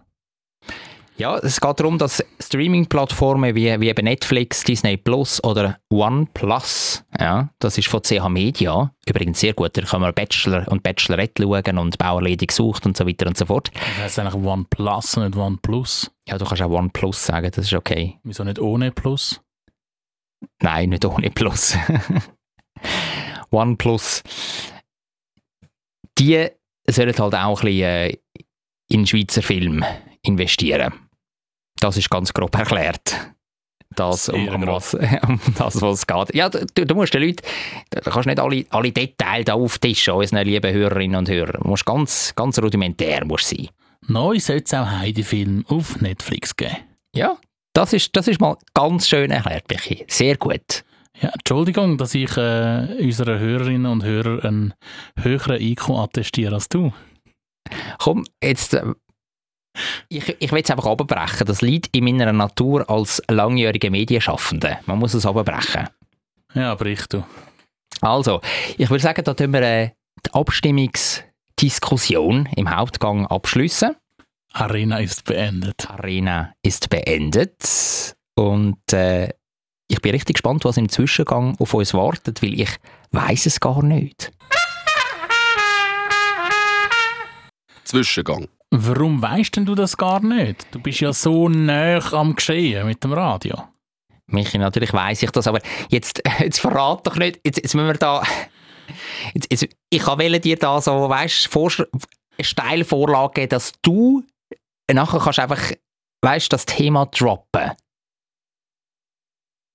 Ja, es geht darum, dass Streaming-Plattformen wie, wie eben Netflix, Disney Plus oder OnePlus, ja, das ist von CH Media, übrigens sehr gut, da kann man Bachelor und Bachelorette schauen und Bauerledig sucht und so weiter und so fort. Das heißt eigentlich OnePlus und nicht OnePlus. Ja, du kannst auch OnePlus sagen, das ist okay. Wieso nicht ohne Plus? Nein, nicht ohne Plus. [laughs] OnePlus. Die sollen halt auch ein bisschen äh, in Schweizer Film investieren. Das ist ganz grob erklärt. Das, um, um, was, [laughs] um das, was es geht. Ja, du, du musst den Leuten, du kannst nicht alle, alle Details da auftischen, unseren lieben Hörerinnen und Hörer. Du musst ganz, ganz rudimentär musst sein. Neu sollte es auch Heidi-Film auf Netflix geben. Ja, das ist, das ist mal ganz schön erklärt, Michi. Sehr gut. Ja, Entschuldigung, dass ich äh, unseren Hörerinnen und Hörern einen höheren IQ attestiere als du. Komm, jetzt. Ich, ich will es einfach abbrechen. Das liegt in meiner Natur als langjähriger Medienschaffende. Man muss es abbrechen. Ja, brich du. Also, ich würde sagen, da tun wir äh, die Abstimmungsdiskussion im Hauptgang abschließen. Arena ist beendet. Arena ist beendet. Und äh, ich bin richtig gespannt, was im Zwischengang auf uns wartet, weil ich weiß es gar nicht. Zwischengang. Warum weißt denn du das gar nicht? Du bist ja so nah am Geschehen mit dem Radio. Michi, natürlich weiß ich das, aber jetzt, [laughs] jetzt verrat doch nicht, jetzt, jetzt müssen wir da, jetzt, jetzt, ich kann wollen dir da so, weißt eine steile Vorlage geben, dass du nachher kannst einfach, weißt das Thema droppen.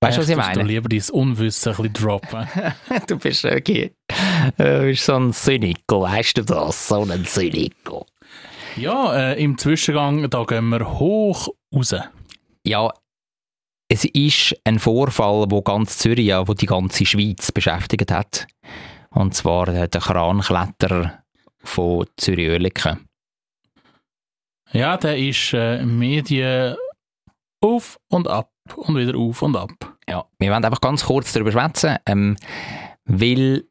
Weißt du, was ich meine? Du lieber dein Unwissen ein bisschen droppen. [laughs] Du bist okay. Du bist so ein Zyniker, weißt du das? So ein Zyniker. Ja, äh, im Zwischengang, da gehen wir hoch raus. Ja, es ist ein Vorfall, wo ganz Zürich, ja, wo die ganze Schweiz beschäftigt hat. Und zwar der Krankletterer von Zürich-Oerlikon. Ja, der ist äh, Medien auf und ab und wieder auf und ab. Ja, wir wollen einfach ganz kurz darüber schwätzen, ähm, weil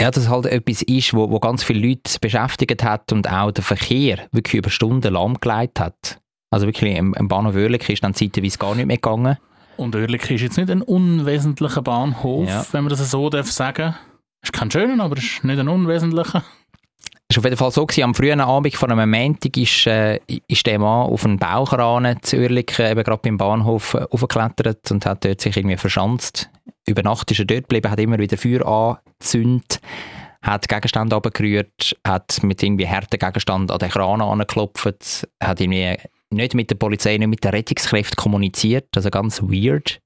ja, das halt etwas ist, wo, wo ganz viele Leute beschäftigt hat und auch der Verkehr wirklich über Stunden lahmgelegt hat. Also wirklich im, im Bahnhof Oerlikon ist dann zeitweise gar nicht mehr gegangen. Und Oerlikon ist jetzt nicht ein unwesentlicher Bahnhof, Ja. wenn man das so darf sagen. Ist kein schöner, aber ist nicht ein unwesentlicher. Es war auf jeden Fall so, gewesen, am frühen Abend von einem Montag ist, äh, ist der Mann auf einen Bauchranen zu Oerlikon, eben gerade beim Bahnhof, äh, aufgeklettert und hat dort sich irgendwie verschanzt. Über Nacht ist er dort geblieben, hat immer wieder Feuer angezündet, hat Gegenstände runtergerührt, hat mit irgendwie harten Gegenständen an den Kran angeklopft, hat irgendwie nicht mit der Polizei, nicht mit den Rettungskräften kommuniziert, also ganz weird.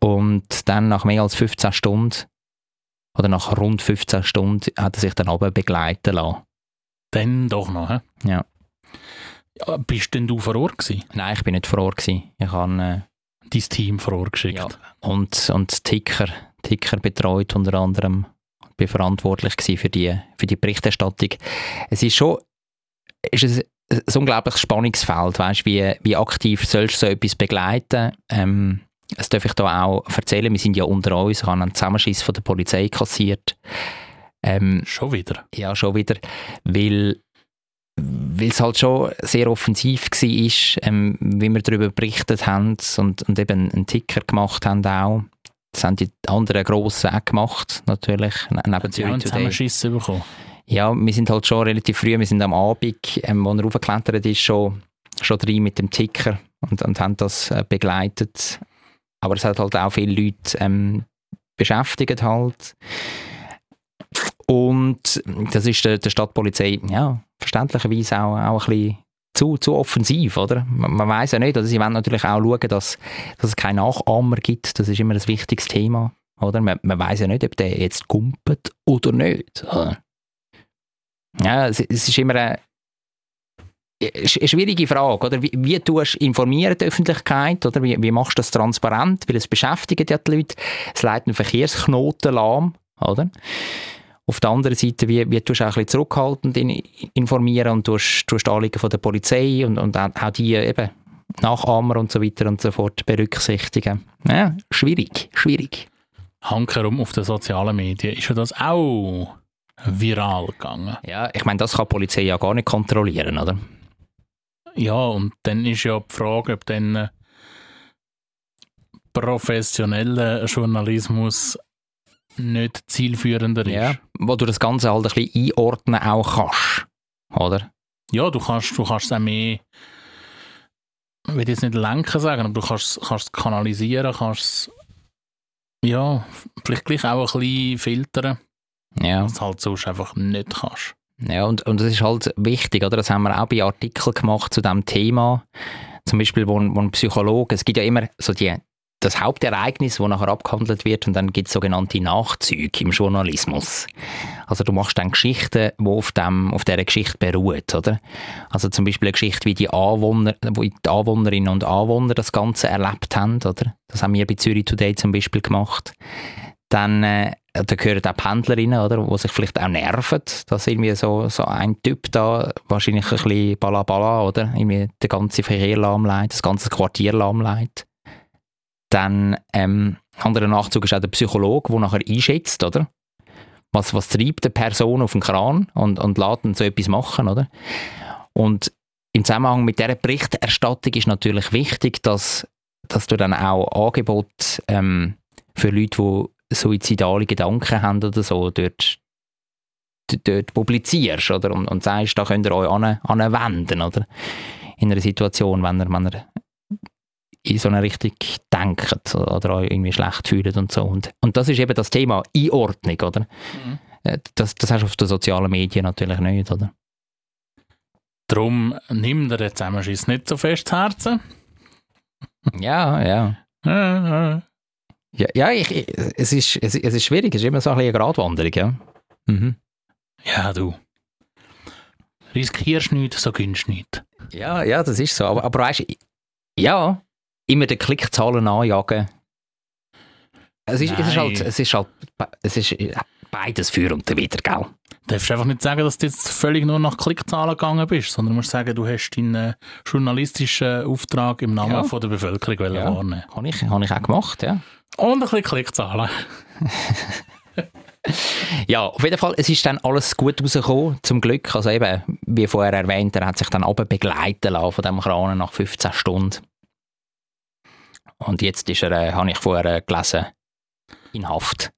Und dann nach mehr als 15 Stunden oder nach rund 15 Stunden hat er sich dann aber begleiten lassen. Dann doch noch, hä? Ja. ja bist denn du vor Ort gewesen? Nein, ich bin nicht vor Ort. Gewesen. Ich habe Dein Team vor Ort geschickt? Ja. und, und Ticker, Ticker betreut unter anderem. Verantwortlich für die, für die Berichterstattung. Es ist schon ist ein, ein unglaubliches Spannungsfeld. Weißt, wie, wie aktiv sollst du so etwas begleiten? Ähm, das darf ich da auch erzählen. Wir sind ja unter uns. Ich habe einen Zusammenschiss von der Polizei kassiert. Ähm, Schon wieder? Ja, schon wieder. Weil weil es halt schon sehr offensiv war, ähm, wie wir darüber berichtet haben und, und eben einen Ticker gemacht haben auch. Das haben die anderen Grossen auch gemacht, natürlich, ne- neben haben Zürich zusammen Today. Schiss bekommen. Ja, wir sind halt schon relativ früh, wir sind am Abend, ähm, wo er raufgeklettert ist, schon, schon drin mit dem Ticker und, und haben das äh, begleitet. Aber es hat halt auch viele Leute ähm, beschäftigt halt. Und das ist der, der Stadtpolizei, ja, verständlicherweise auch, auch ein bisschen zu, zu offensiv, oder? Man, man weiß ja nicht, oder? Sie wollen natürlich auch schauen, dass, dass es keine Nachahmer gibt. Das ist immer ein wichtiges Thema, oder? Man, man weiß ja nicht, ob der jetzt kumpelt oder nicht. Oder? Ja, es, es ist immer eine, eine schwierige Frage, oder? Wie, wie tust du informieren die Öffentlichkeit, oder? Wie, wie machst du das transparent? Weil es beschäftigt ja die Leute. Es leitet einen Verkehrsknoten lahm, oder? Auf der anderen Seite, wie, wie tust du auch ein bisschen zurückhaltend in, informieren und tust, tust die Anliegen von der Polizei und, und auch die eben Nachahmer und so weiter und so fort berücksichtigen. Ja, schwierig, schwierig. Hankerum auf den sozialen Medien ist ja das auch viral gegangen. Ja, ich meine, das kann die Polizei ja gar nicht kontrollieren, oder? Ja, und dann ist ja die Frage, ob dann äh, professioneller Journalismus nicht zielführender ist. Ja, wo du das Ganze halt ein bisschen einordnen auch kannst, oder? Ja, du kannst, du kannst es auch mehr, ich will jetzt nicht lenken sagen, aber du kannst, kannst es kanalisieren, kannst es, ja, vielleicht gleich auch ein bisschen filtern, Ja. was du halt sonst einfach nicht kannst. Ja, und, und das ist halt wichtig, oder? Das haben wir auch bei Artikeln gemacht zu diesem Thema. Zum Beispiel, wo, ein- wo ein Psychologe, es gibt ja immer so die, das Hauptereignis, das nachher abgehandelt wird, und dann gibt es sogenannte Nachzüge im Journalismus. Also du machst dann Geschichten, die auf, dem, auf dieser Geschichte beruhen, oder? Also zum Beispiel eine Geschichte, wie die Anwohner, wie die Anwohnerinnen und Anwohner das Ganze erlebt haben, oder? Das haben wir bei Zürich Today zum Beispiel gemacht. Dann, äh, da gehören auch Pendlerinnen, oder, die sich vielleicht auch nerven, dass irgendwie so, so ein Typ da wahrscheinlich ein bisschen balabala, oder, irgendwie den ganzen Verkehr lahmlegt, das ganze Quartier lahmlegt. Dann, ähm, anderer Nachzug ist auch der Psychologe, der nachher einschätzt, oder? Was, was treibt eine Person auf den Kran und, und lässt so etwas machen, oder? Und im Zusammenhang mit dieser Berichterstattung ist natürlich wichtig, dass, dass du dann auch Angebot ähm, für Leute, die suizidale Gedanken haben oder so, dort, dort publizierst oder? Und, und sagst, da könnt ihr euch an, anwenden. Oder? In einer Situation, wenn ihr, wenn ihr in so eine Richtung denkt oder euch irgendwie schlecht fühlt und so. Und, und das ist eben das Thema Einordnung, oder? Äh, Das, das hast du auf den sozialen Medien natürlich nicht, oder? Darum nimm dir den Zusammenschiss nicht so fest zu Herzen. Ja, ja. Ja, ja ich, ich, es, ist, es, es ist schwierig, es ist immer so ein bisschen eine Gratwanderung, ja. Mhm. Ja, du. Riskierst nichts, so gönnst nichts. Ja, ja, das ist so. Aber, aber weißt du, ja, immer den Klickzahlen anjagen. Es ist, es ist halt, es ist halt, es ist beides für und wieder, gell? Du darfst einfach nicht sagen, dass du jetzt völlig nur nach Klickzahlen gegangen bist, sondern du musst sagen, du hast deinen äh, journalistischen Auftrag im Namen Ja. von der Bevölkerung Ja. wahrnehmen. Habe ich, habe ich auch gemacht, ja. Und ein bisschen Klickzahlen. [laughs] Ja, auf jeden Fall, es ist dann alles gut rausgekommen, zum Glück. Also eben, wie vorher erwähnt, er hat sich dann aber begleiten lassen von dem Kran nach 15 Stunden. Und jetzt ist er, äh, habe ich vorher äh, gelesen, in Haft.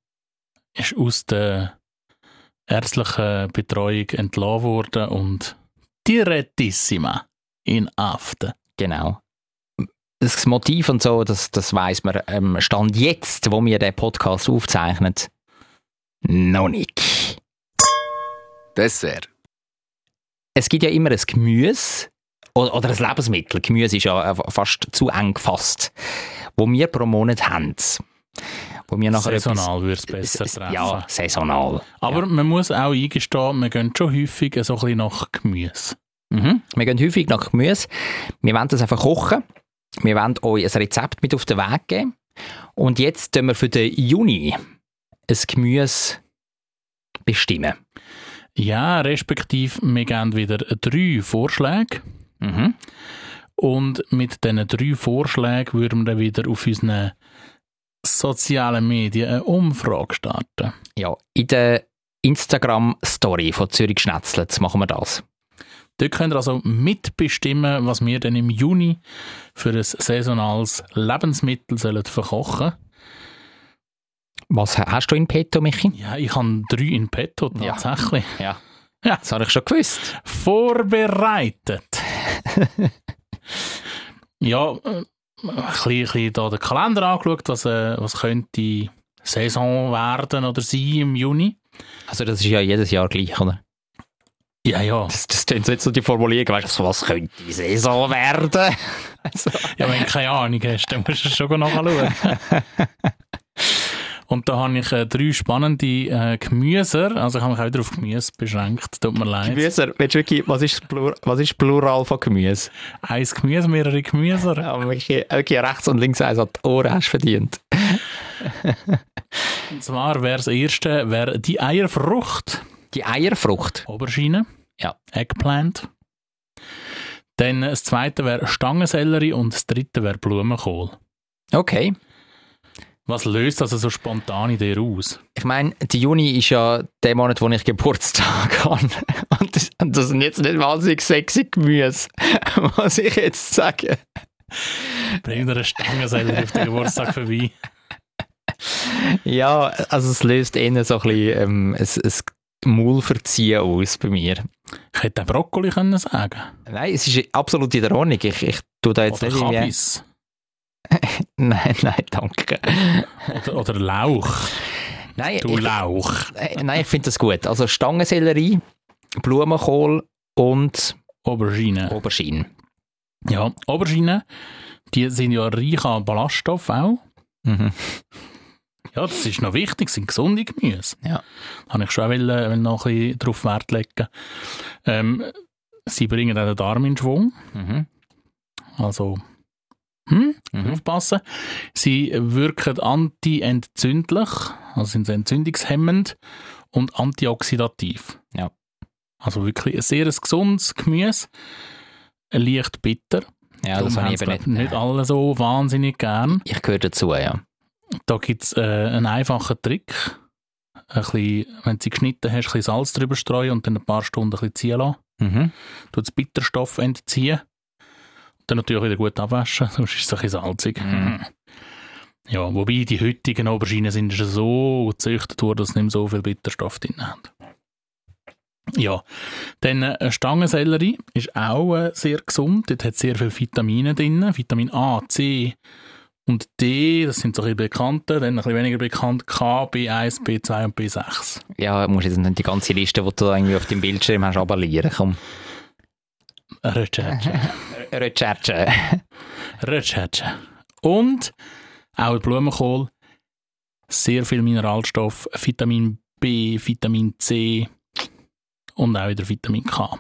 Ist aus der ärztlichen Betreuung entlassen worden und direttissima in Aften. Genau. Das Motiv und so, das, das weiss man. Ähm, Stand jetzt, wo wir den Podcast aufzeichnen, noch nicht. Dessert. Es gibt ja immer ein Gemüse oder, oder ein Lebensmittel. Gemüse ist ja äh, fast zu eng gefasst, wo wir pro Monat haben. Wo wir nachher Saisonal würde es besser treffen. Ja, saisonal. Aber ja. man muss auch eingestehen, wir gehen schon häufig so ein bisschen nach Gemüse. Mhm. Wir gehen häufig nach Gemüse. Wir wollen das einfach kochen. Wir wollen euch ein Rezept mit auf den Weg geben. Und jetzt tun wir für den Juni ein Gemüse bestimmen. Ja, respektive wir geben wieder drei Vorschläge. Mhm. Und mit diesen drei Vorschlägen würden wir dann wieder auf unseren sozialen Medien eine Umfrage starten. Ja, in der Instagram-Story von Zürich Schnetzlitz machen wir das. Dort könnt ihr also mitbestimmen, was wir dann im Juni für ein saisonales Lebensmittel sollen verkochen Was hast du in petto, Michi? Ja, ich habe drei in petto Ja. tatsächlich. Ja. Ja. Das habe ich schon gewusst. Vorbereitet. [laughs] ja, äh, ein bisschen, da den Kalender angeschaut, was, äh, was könnte Saison werden oder sein im Juni. Also das ist ja jedes Jahr gleich, oder? Ja, ja. Das, das klingt jetzt so die Formulierung, weißt du, was könnte die Saison werden? [laughs] Also, Ja, wenn du keine Ahnung hast, dann musst du schon nachschauen. [laughs] Und da habe ich äh, drei spannende äh, Gemüser. Also ich habe mich auch wieder auf Gemüse beschränkt. Tut mir leid. Gemüse, willst du wirklich, was ist, Plur, was ist Plural von Gemüse? Eins Gemüse, mehrere Gemüser. Ja, wirklich, wirklich rechts und links eins an die Ohren hast verdient. [laughs] Und zwar wäre das erste wäre die Eierfrucht. Die Eierfrucht. Aubergine. Ja. Eggplant. Dann das zweite wäre Stangensellerie und das dritte wäre Blumenkohl. Okay. Was löst also so spontan in dir aus? Ich meine, der Juni ist ja der Monat, wo ich Geburtstag [laughs] habe. Und das, und das sind jetzt nicht wahnsinnig sexy Gemüse, [laughs] muss ich jetzt sagen. Bring dir eine Stangensellerie auf den Geburtstag vorbei. Ja, also es löst eher so ein bisschen ähm, ein, ein Maulverziehen aus bei mir. Ich hätte Brokkoli können sagen. Nein, es ist absolut in der Ordnung. Ich, ich tue da jetzt Oder nicht. [laughs] Nein, nein, danke. Oder, oder Lauch. Nein, Du ich, Lauch. äh, nein, ich finde das gut. Also Stangensellerie, Blumenkohl und Aubergine. Aubergine. Ja, Aubergine, die sind ja reich an Ballaststoff auch. Mhm. Ja, das ist noch wichtig, sind gesunde Gemüse. Ja. Da habe ich schon auch wollen, wollen noch ein bisschen darauf Wert legen. Ähm, sie bringen auch den Darm in Schwung. Mhm. Also, hm, Mhm. aufpassen. Sie wirken anti-entzündlich, also sind sie entzündungshemmend und antioxidativ. Ja. Also wirklich ein sehr gesundes Gemüse. Leicht bitter. Ja, Darum das habe haben ich eben nicht. nicht alle so wahnsinnig gern. Ich gehöre dazu, ja. Da gibt es äh, einen einfachen Trick. Ein bisschen, wenn du sie geschnitten hast, ein bisschen Salz drüber streuen und dann ein paar Stunden ein bisschen ziehen lassen. Mhm. Du den Bitterstoff entziehen. Dann natürlich wieder gut abwaschen, [laughs] sonst ist es ein bisschen salzig. Mhm. Ja, wobei die heutigen Auberginen sind schon so gezüchtet worden, dass sie nicht mehr so viel Bitterstoff drin haben. Ja, dann äh, Stangensellerie ist auch äh, sehr gesund. Dort hat sehr viele Vitamine drin. Vitamin A, C und D, das sind so ein bisschen bekannte. Dann ein bisschen weniger bekannt K, B1, B2 und B6. Ja, musst jetzt nicht die ganze Liste, die du irgendwie auf dem Bildschirm hast, abonnieren. Komm. Recherche. [laughs] Recherche. Recherche. Und auch der Blumenkohl, sehr viel Mineralstoff, Vitamin B, Vitamin C und auch wieder Vitamin K.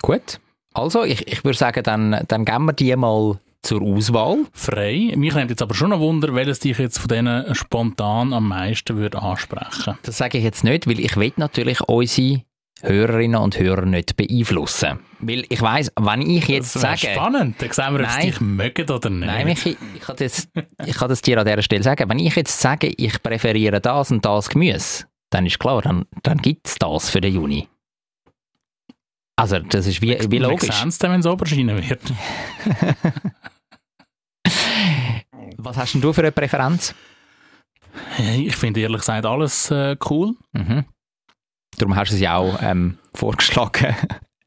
Gut. Also, ich, ich würde sagen, dann, dann geben wir die mal zur Auswahl. Frei. Mich nimmt jetzt aber schon ein Wunder, welches dich jetzt von denen spontan am meisten würde ansprechen. Das sage ich jetzt nicht, weil ich will natürlich unsere Hörerinnen und Hörer nicht beeinflussen. Weil ich weiss, wenn ich jetzt das sage... spannend. Dann sehen wir, ob Nein. sie dich mögen oder nicht. Nein, Michi, ich kann, das, ich kann das dir an dieser Stelle sagen. Wenn ich jetzt sage, ich präferiere das und das Gemüse, dann ist klar, dann, dann gibt es das für den Juni. Also, das ist wie, wie Wir logisch. sehen es dann, wenn es Aubergine wird. [laughs] Was hast denn du für eine Präferenz? Ich finde ehrlich gesagt alles äh, cool. Mhm. Darum hast du es ja auch ähm, vorgeschlagen.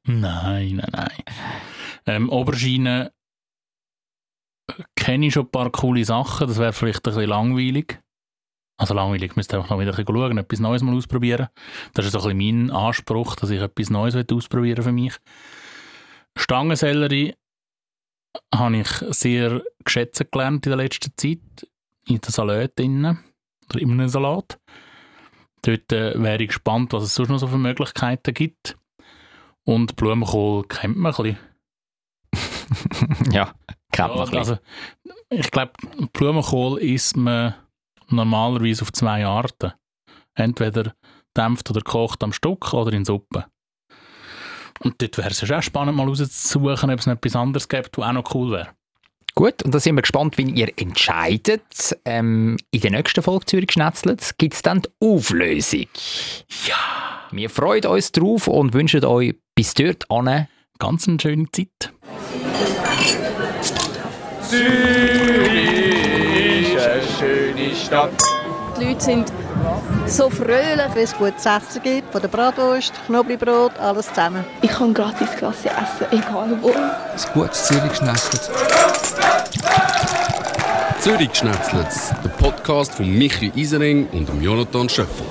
Nein, nein, nein. Ähm, Aubergine kenne ich schon ein paar coole Sachen. Das wäre vielleicht ein bisschen langweilig. Also langweilig, müsste einfach noch wieder ein bisschen schauen, etwas Neues mal ausprobieren. Das ist so ein bisschen mein Anspruch, dass ich etwas Neues ausprobieren für mich. Stangensellerie habe ich sehr geschätzt gelernt in der letzten Zeit. In den Salat drin. Oder in einem Salat. Dort äh, wäre ich gespannt, was es sonst noch so für Möglichkeiten gibt. Und Blumenkohl kennt man ein bisschen. [laughs] ja, kennt man Ja, ein bisschen. also, ich glaube, Blumenkohl isst man normalerweise auf zwei Arten. Entweder dämpft oder kocht am Stück oder in Suppe. Und dort wäre es ja auch spannend, mal rauszusuchen, ob es noch etwas anderes gibt, was auch noch cool wäre. Gut, und da sind wir gespannt, wie ihr entscheidet. Ähm, in der nächsten Folge Zürich Schnetzlitz gibt es dann die Auflösung. Ja. Wir freuen uns drauf und wünschen euch bis dort an Ganz eine schöne Zeit. Zürich ist eine schöne Stadt. Die Leute sind so fröhlich. Wenn es gutes Essen gibt, von der Bratwurst, Knoblauchbrot, alles zusammen. Ich kann gratis Klasse essen, egal wo. Ein gutes Zürich schnetzelt. Zürich Schnetzlitz, der Podcast von Michi Isering und dem Jonathan Schöffel.